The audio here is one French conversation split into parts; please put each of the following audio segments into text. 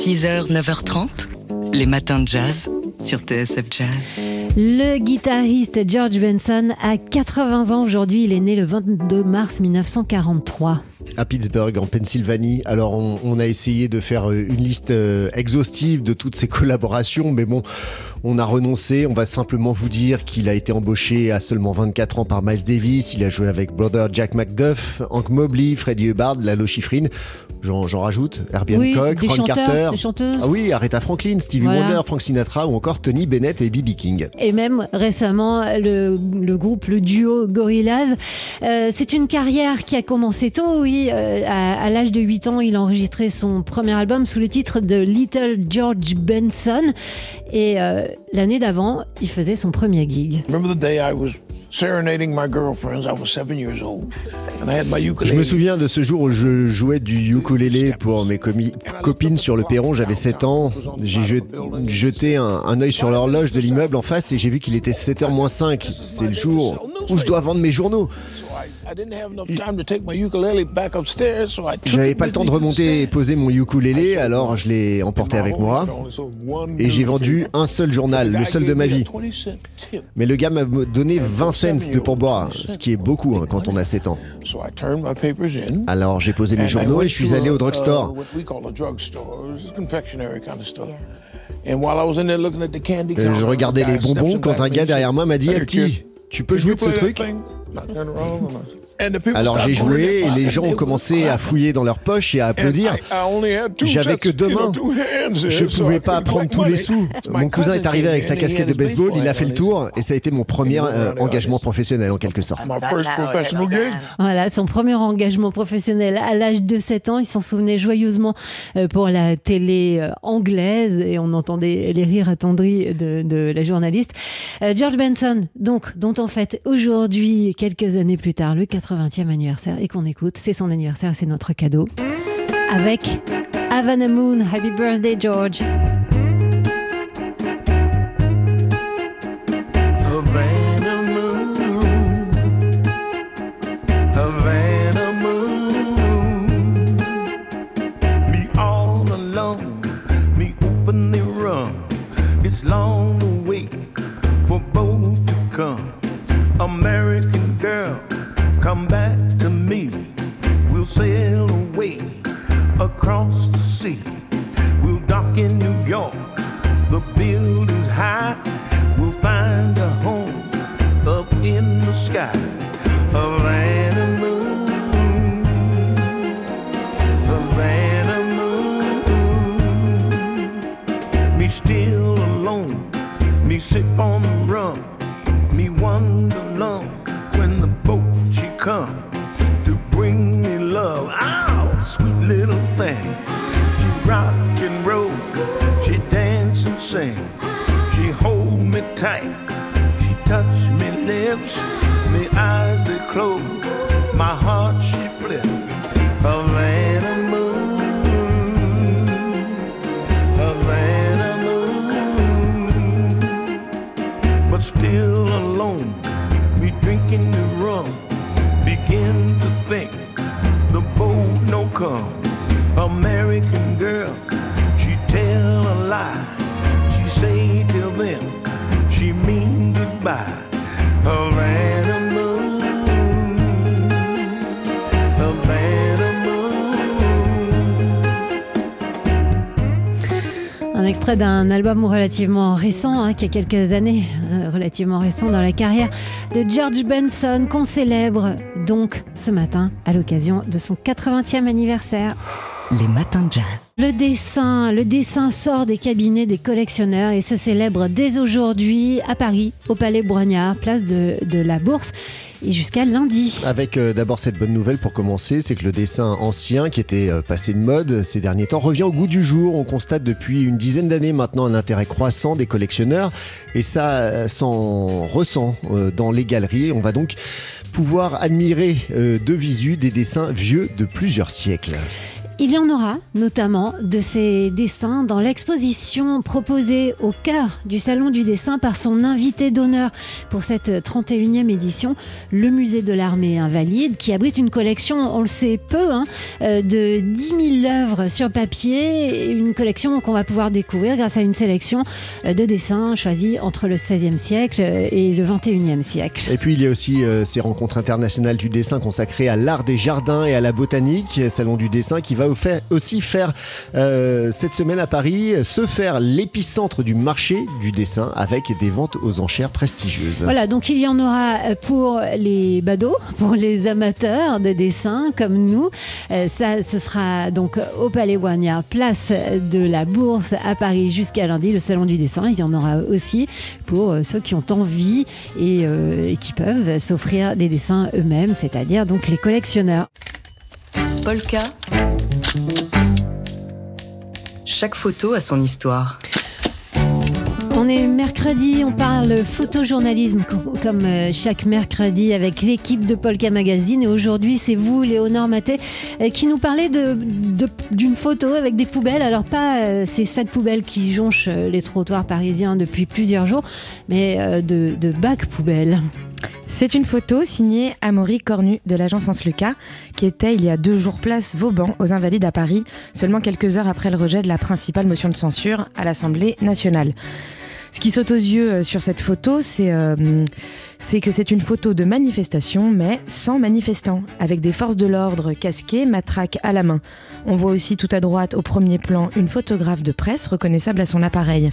6h, 9h30, les matins de jazz sur TSF Jazz. Le guitariste George Benson a 80 ans aujourd'hui. Il est né le 22 mars 1943 à Pittsburgh, en Pennsylvanie. Alors, on, a essayé de faire euh, une liste euh, exhaustive de toutes ses collaborations, mais bon, on a renoncé. On va simplement vous dire qu'il a été embauché à seulement 24 ans par Miles Davis. Il a joué avec Brother Jack McDuff, Hank Mobley, Freddie Hubbard, Lalo Schifrin. J'en rajoute, Herbie Hancock, Ron Carter. Ah oui, Aretha Franklin, Stevie Wonder, Frank Sinatra ou encore Tony Bennett et B.B. King. Et même récemment, le, groupe, le duo Gorillaz. Euh, c'est une carrière qui a commencé tôt, oui. Euh, à, l'âge de 8 ans, il a enregistré son premier album sous le titre de Little George Benson. Et euh, l'année d'avant, il faisait son premier gig. Je me souviens de ce jour où je jouais du ukulélé pour mes copines sur le perron. J'avais 7 ans. J'ai jeté un, un œil sur l'horloge de l'immeuble en face et j'ai vu qu'il était 7h moins 5. C'est le jour où je dois vendre mes journaux. J'avais pas le temps de remonter et poser mon ukulélé, alors je l'ai emporté avec moi. Et j'ai vendu un seul journal, le seul de ma vie. Mais le gars m'a donné 20 cents de pourboire, ce qui est beaucoup hein, quand on a 7 ans. Alors j'ai posé mes journaux et je suis allé au drugstore. Je regardais les bonbons quand un gars derrière moi m'a dit hey, petit, tu peux jouer de ce truc alors j'ai joué et les gens ont commencé à fouiller dans leurs poches et à applaudir. J'avais que deux mains. Je ne pouvais pas prendre tous les sous. Mon cousin est arrivé avec sa casquette de baseball, il a fait le tour et ça a été mon premier euh, engagement professionnel en quelque sorte. Voilà, son premier engagement professionnel à l'âge de 7 ans. Il s'en souvenait joyeusement euh, pour la télé euh, anglaise et on entendait les rires attendris de, de la journaliste. George Benson, donc, dont en fait aujourd'hui, quelques années plus tard, le 4 80e anniversaire et qu'on écoute. C'est son anniversaire, c'est notre cadeau. Avec Havana Moon, Happy Birthday George. It's long to wait for both to come. Across the sea. We'll dock in New York, the buildings high. We'll find a home up in the sky. A land of moon, a land of moon. Me still alone, me sip on the rum, me wonder long when the boat come to she touched me lips, me eyes they close, my heart she flip. A man of moon, a man of moon, but still alone, me drinking the rum begin to think the boat no come. American girl, she tell a lie. She say till then, Un extrait d'un album relativement récent, hein, qui a quelques années, euh, relativement récent dans la carrière de George Benson, qu'on célèbre donc ce matin à l'occasion de son 80e anniversaire. Les matins de jazz. Le dessin, le dessin sort des cabinets des collectionneurs et se célèbre dès aujourd'hui à Paris, au Palais Brognard, place de, la Bourse, et jusqu'à lundi. Avec euh, d'abord cette bonne nouvelle pour commencer, c'est que le dessin ancien, qui était euh, passé de mode ces derniers temps, revient au goût du jour. On constate depuis une dizaine d'années maintenant un intérêt croissant des collectionneurs, et ça euh, s'en ressent dans les galeries. On va donc pouvoir admirer de visu des dessins vieux de plusieurs siècles. Il y en aura notamment de ces dessins dans l'exposition proposée au cœur du Salon du dessin par son invité d'honneur pour cette 31e édition, le Musée de l'Armée Invalide, qui abrite une collection, on le sait peu, hein, euh, de 10 000 œuvres sur papier, une collection qu'on va pouvoir découvrir grâce à une sélection euh, de dessins choisis entre le 16e siècle et le 21e siècle. Et puis il y a aussi euh, ces rencontres internationales du dessin consacrées à l'art des jardins et à la botanique, Salon du dessin qui va aussi faire euh, cette semaine à Paris se faire l'épicentre du marché du dessin avec des ventes aux enchères prestigieuses. Voilà, donc il y en aura pour les badauds, pour les amateurs de dessin comme nous. Euh, ça, ce sera donc au Palais Wagner, place de la Bourse à Paris jusqu'à lundi, le salon du dessin. Il y en aura aussi pour euh, ceux qui ont envie et, et qui peuvent s'offrir des dessins eux-mêmes, c'est-à-dire donc les collectionneurs. Polka. Chaque photo a son histoire. On est mercredi, on parle photojournalisme comme euh, chaque mercredi avec l'équipe de Polka Magazine. Et aujourd'hui, c'est vous, Léonore Maté, euh, qui nous parlez d'une photo avec des poubelles. Alors, pas euh, ces sacs poubelles qui jonchent les trottoirs parisiens depuis plusieurs jours, mais de, de bacs poubelles. C'est une photo signée Amaury Cornu de l'agence Sens Lucas, qui était il y a deux jours place Vauban aux Invalides à Paris, seulement quelques heures après le rejet de la principale motion de censure à l'Assemblée nationale. Ce qui saute aux yeux euh, sur cette photo, euh, c'est que c'est une photo de manifestation, mais sans manifestants, avec des forces de l'ordre casquées, matraques à la main. On voit aussi tout à droite, au premier plan, une photographe de presse reconnaissable à son appareil.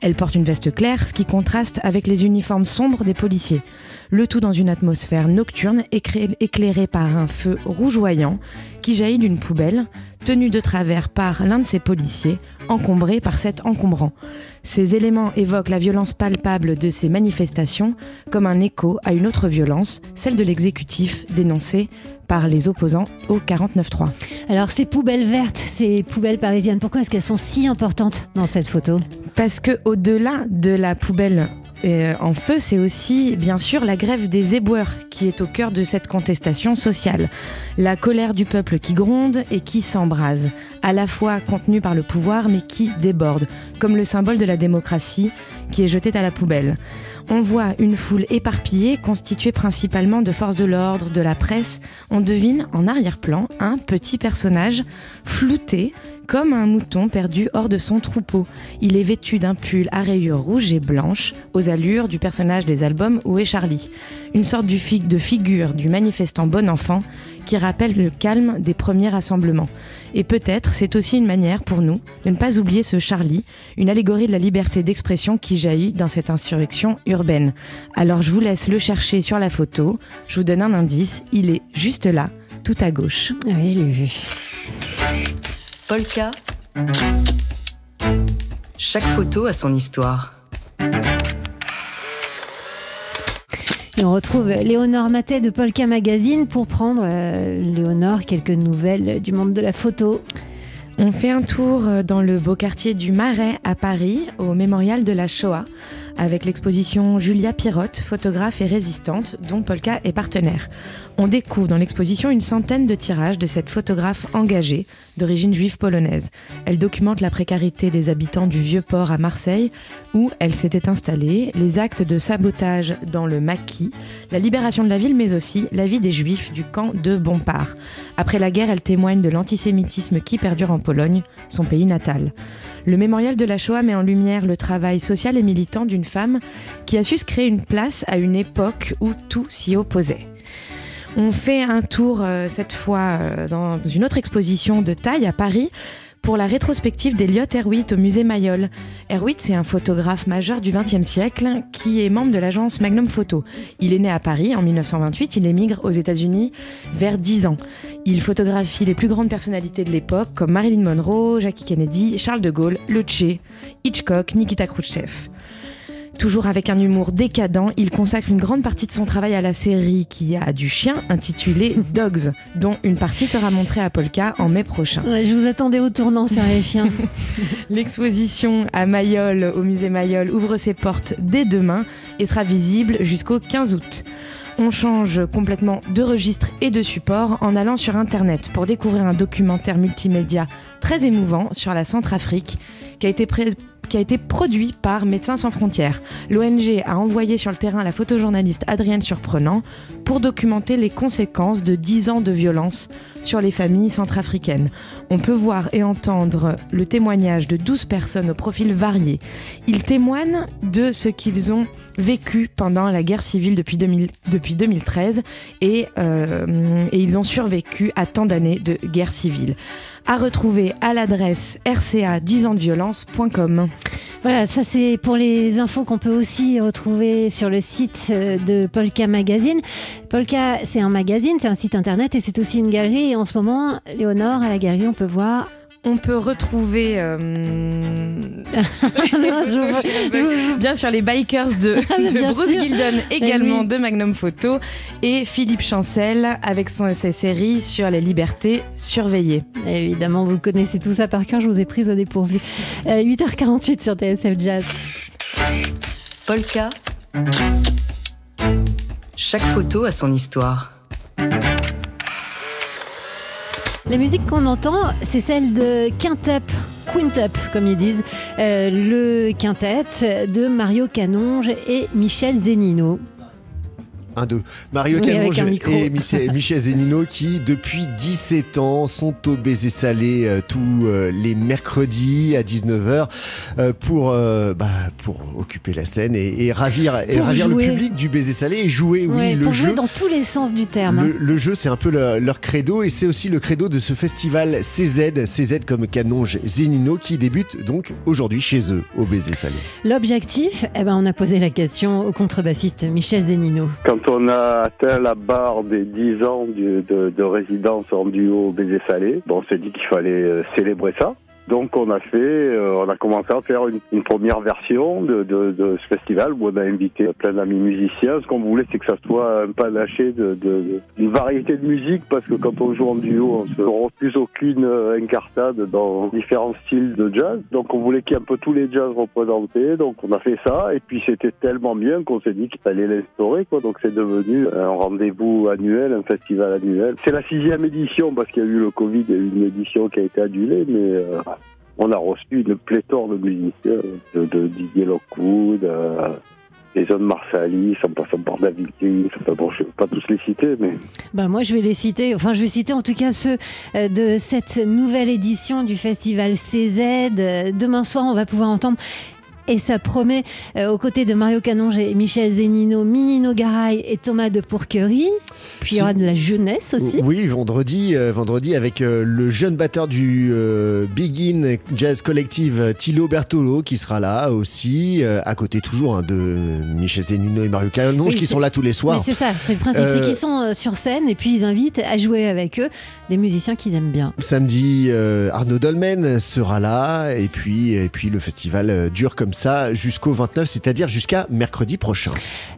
Elle porte une veste claire, ce qui contraste avec les uniformes sombres des policiers. Le tout dans une atmosphère nocturne éclairée par un feu rougeoyant qui jaillit d'une poubelle, tenue de travers par l'un de ces policiers, encombré par cet encombrant. Ces éléments évoquent la violence palpable de ces manifestations comme un écho à une autre violence, celle de l'exécutif dénoncée par les opposants au 49-3. Alors ces poubelles vertes, ces poubelles parisiennes, pourquoi est-ce qu'elles sont si importantes dans cette photo? Parce que au-delà de la poubelle euh, en feu, c'est aussi bien sûr la grève des éboueurs qui est au cœur de cette contestation sociale. La colère du peuple qui gronde et qui s'embrase, à la fois contenue par le pouvoir mais qui déborde, comme le symbole de la démocratie qui est jeté à la poubelle. On voit une foule éparpillée constituée principalement de forces de l'ordre, de la presse. On devine en arrière-plan un petit personnage flouté comme un mouton perdu hors de son troupeau. Il est vêtu d'un pull à rayures rouges et blanches, aux allures du personnage des albums Où est Charlie? Une sorte de figure du manifestant bon enfant qui rappelle le calme des premiers rassemblements. Et peut-être c'est aussi une manière pour nous de ne pas oublier ce Charlie, une allégorie de la liberté d'expression qui jaillit dans cette insurrection urbaine. Alors je vous laisse le chercher sur la photo, je vous donne un indice, il est juste là, tout à gauche. Oui, je l'ai vu. Polka. Chaque photo a son histoire. Et on retrouve Léonore Matet de Polka Magazine pour prendre, euh, Léonore, quelques nouvelles du monde de la photo. On fait un tour dans le beau quartier du Marais à Paris, au mémorial de la Shoah, avec l'exposition Julia Pirotte, photographe et résistante, dont Polka est partenaire. On découvre dans l'exposition une centaine de tirages de cette photographe engagée, d'origine juive polonaise. Elle documente la précarité des habitants du vieux port à Marseille, où elle s'était installée, les actes de sabotage dans le maquis, la libération de la ville, mais aussi la vie des juifs du camp de Bompard. Après la guerre, elle témoigne de l'antisémitisme qui perdure en Pologne, son pays natal. Le mémorial de la Shoah met en lumière le travail social et militant d'une femme qui a su se créer une place à une époque où tout s'y opposait. On fait un tour euh, cette fois euh, dans une autre exposition de taille à Paris pour la rétrospective d'Eliott Erwitt au musée Mayol. Erwitt, c'est un photographe majeur du XXe siècle qui est membre de l'agence Magnum Photo. Il est né à Paris en 1928, il émigre aux États-Unis vers 10 ans. Il photographie les plus grandes personnalités de l'époque comme Marilyn Monroe, Jackie Kennedy, Charles de Gaulle, Le Che, Hitchcock, Nikita Khrouchtchev. Toujours avec un humour décadent, il consacre une grande partie de son travail à la série qui a du chien intitulée Dogs, dont une partie sera montrée à Polka en mai prochain. je vous attendais au tournant sur les chiens. L'exposition à Mayol, au musée Mayol, ouvre ses portes dès demain et sera visible jusqu'au 15 août. On change complètement de registre et de support en allant sur Internet pour découvrir un documentaire multimédia très émouvant sur la Centrafrique qui a été produit par Médecins sans frontières. L'ONG a envoyé sur le terrain la photojournaliste Adrienne Surprenant pour documenter les conséquences de 10 ans de violence sur les familles centrafricaines. On peut voir et entendre le témoignage de 12 personnes au profil varié. Ils témoignent de ce qu'ils ont vécu pendant la guerre civile depuis, 2000 depuis 2013 et, euh, et ils ont survécu à tant d'années de guerre civile. À retrouver à l'adresse rca10ansdeviolence.com. Voilà, ça c'est pour les infos qu'on peut aussi retrouver sur le site euh, de Polka Magazine. Polka, c'est un magazine, c'est un site internet et c'est aussi une galerie. En ce moment, Léonore, à la galerie, on peut voir. On peut retrouver euh, bien sûr les bikers de, Bruce sûr. Gildon, également oui. de Magnum Photo, et Philippe Chancel avec son, sa série sur les libertés surveillées. Évidemment, vous connaissez tout ça par cœur, je vous ai prise au dépourvu. Euh, 8h48 sur TSF Jazz. Polka. Chaque photo a son histoire. La musique qu'on entend, c'est celle de Quintup. Quintup, comme ils disent, Euh, le quintet de Mario Canonge et Michel Zenino. Un, deux. Mario Oui, micro. et Michel, Zenino qui, depuis 17 ans, sont au baiser salé euh, tous euh, les mercredis à 19h euh, pour, euh, bah, pour occuper la scène et, et ravir, et ravir le public du baiser salé et jouer, oui, Ouais, le pour jeu. jouer dans tous les sens du terme. Le, le jeu, c'est un peu le- leur credo et c'est aussi le credo de ce festival CZ, CZ comme Canonge Zenino qui débute donc aujourd'hui chez eux au baiser salé. L'objectif, eh ben, on a posé la question au contrebassiste Michel Zenino. Quand on a atteint la barre des 10 ans de résidence en duo baiser salé, bon, on s'est dit qu'il fallait euh, célébrer ça. Donc on a fait, euh, on a commencé à faire une, une première version de, de, de ce festival où on a invité plein d'amis musiciens. Ce qu'on voulait, c'est que ça soit un panaché de, de, une variété de musique parce que quand on joue en duo, on se refuse aucune euh, incartade dans différents styles de jazz. Donc on voulait qu'il y ait un peu tous les jazz représentés. Donc on a fait ça et puis c'était tellement bien qu'on s'est dit qu'il fallait l'instaurer. Quoi. Donc c'est devenu un rendez-vous annuel, un festival annuel. C'est la sixième édition parce qu'il y a eu le Covid, il une édition qui a été annulée, mais euh, on a reçu une pléthore de musiciens, de, Didier Lockwood, euh, Jason Marsalis, en passant par David je ne vais pas tous les citer, mais Bah moi, je vais les citer. Enfin, je vais citer en tout cas ceux euh, de cette nouvelle édition du festival CZ. Euh, Demain soir, on va pouvoir entendre. Et ça promet, euh, aux côtés de Mario Canonge et Michel Zenino, Minino Garay et Thomas de Pourquerie. Puis il y aura de la jeunesse aussi. Oui, vendredi, euh, vendredi avec euh, le jeune batteur du Begin Jazz Collective, Thilo Bertolo, qui sera là aussi, à côté toujours hein, de Michel Zenino et Mario Canonge, Oui, qui sont là tous les soirs. c'est ça, c'est le principe, c'est qu'ils sont sur scène et puis ils invitent à jouer avec eux des musiciens qu'ils aiment bien. Samedi, Arnaud Dolmen sera là, et puis, et puis le festival dure comme ça jusqu'au 29, c'est-à-dire jusqu'à mercredi prochain.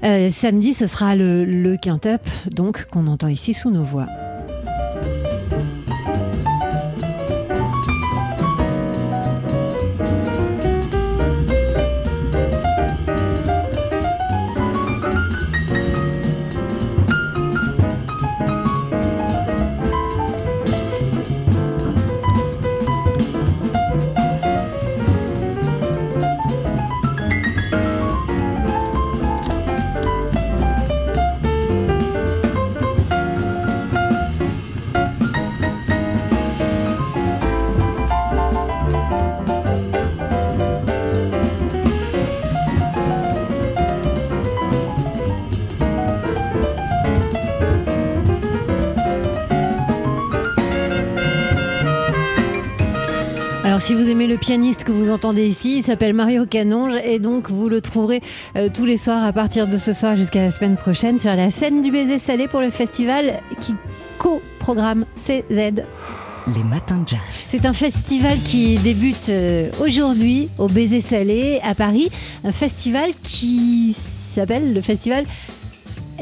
Euh, samedi, ce sera le, le quintup, donc qu'on entend ici sous nos voix. Alors si vous aimez le pianiste que vous entendez ici, il s'appelle Mario Canonge et donc vous le trouverez euh, tous les soirs à partir de ce soir jusqu'à la semaine prochaine sur la scène du baiser salé pour le festival qui co-programme CZ. Les matins de jazz. C'est un festival qui débute euh, aujourd'hui au baiser salé à Paris, un festival qui s'appelle le festival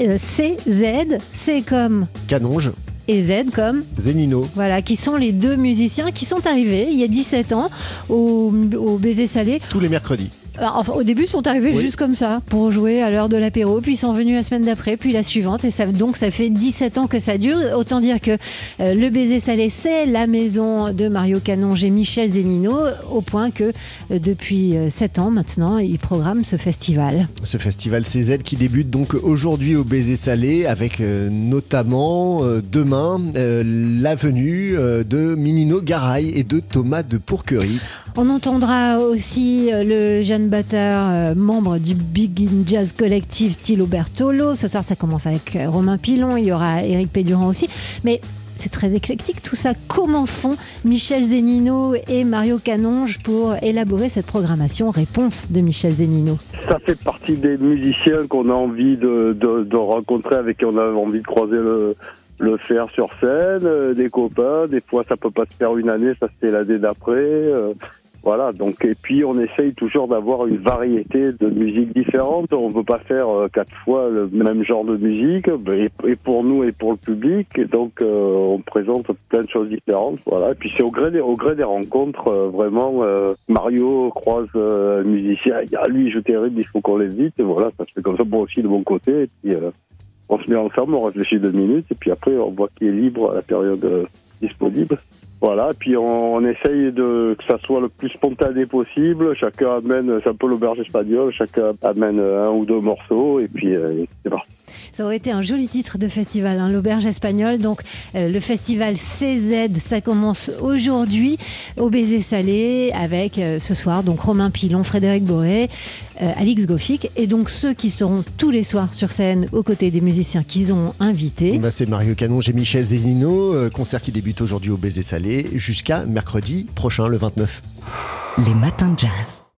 euh, CZ, C comme Canonge, et Z comme Zenino. voilà, qui sont les deux musiciens qui sont arrivés il y a 17 ans au, au Baiser Salé. Tous les mercredis. Enfin, au début, ils sont arrivés Oui. juste comme ça pour jouer à l'heure de l'apéro, puis ils sont venus la semaine d'après, puis la suivante, et ça, donc ça fait 17 ans que ça dure. Autant dire que euh, le baiser salé, c'est la maison de Mario Canonge et Michel Zennino, au point que euh, depuis 7 ans maintenant, ils programment ce festival. Ce festival CZ qui débute donc aujourd'hui au Baiser Salé avec euh, notamment euh, demain euh, la venue euh, de Minino Garay et de Thomas de Pourquerie. On entendra aussi euh, le jeune batteur, euh, membre du Big In Jazz Collective, Thilo Bertolo. Ce soir, ça commence avec euh, Romain Pilon, il y aura Eric Pédurand aussi. Mais c'est très éclectique tout ça. Comment font Michel Zennino et Mario Canonge pour élaborer cette programmation Réponse de Michel Zennino. Ça fait partie des musiciens qu'on a envie de, rencontrer, avec qui on a envie de croiser le, faire sur scène, des copains. Des fois, ça peut pas se faire une année, ça se fait l'année d'après. Voilà. Donc, et puis, on essaye toujours d'avoir une variété de musiques différentes. On ne peut pas faire euh, quatre fois le même genre de musique, et, pour nous et pour le public. Et donc, euh, on présente plein de choses différentes. Voilà. Et puis, c'est au gré des, au gré des rencontres, euh, vraiment. Mario croise un musicien. Il y a lui, joue terrible, il faut qu'on l'évite. Et voilà, ça se fait comme ça, moi aussi de mon côté. Et puis, on se met ensemble, on réfléchit deux minutes, et puis après, on voit qui est libre à la période disponible. Voilà, puis on, on essaye de que ça soit le plus spontané possible. Chacun amène, c'est un peu l'auberge espagnole, chacun amène un ou deux morceaux, et puis euh, c'est parti. Ça aurait été un joli titre de festival, hein, l'auberge espagnole. Donc euh, le festival CZ, ça commence aujourd'hui au Baiser Salé avec euh, ce soir donc Romain Pilon, Frédéric Boré, euh, Alix Goffic et donc ceux qui seront tous les soirs sur scène aux côtés des musiciens qu'ils ont invités. Bah, c'est Mario Canonge et Michel Zennino, euh, concert qui débute aujourd'hui au Baiser Salé jusqu'à mercredi prochain, le 29. Les matins de jazz.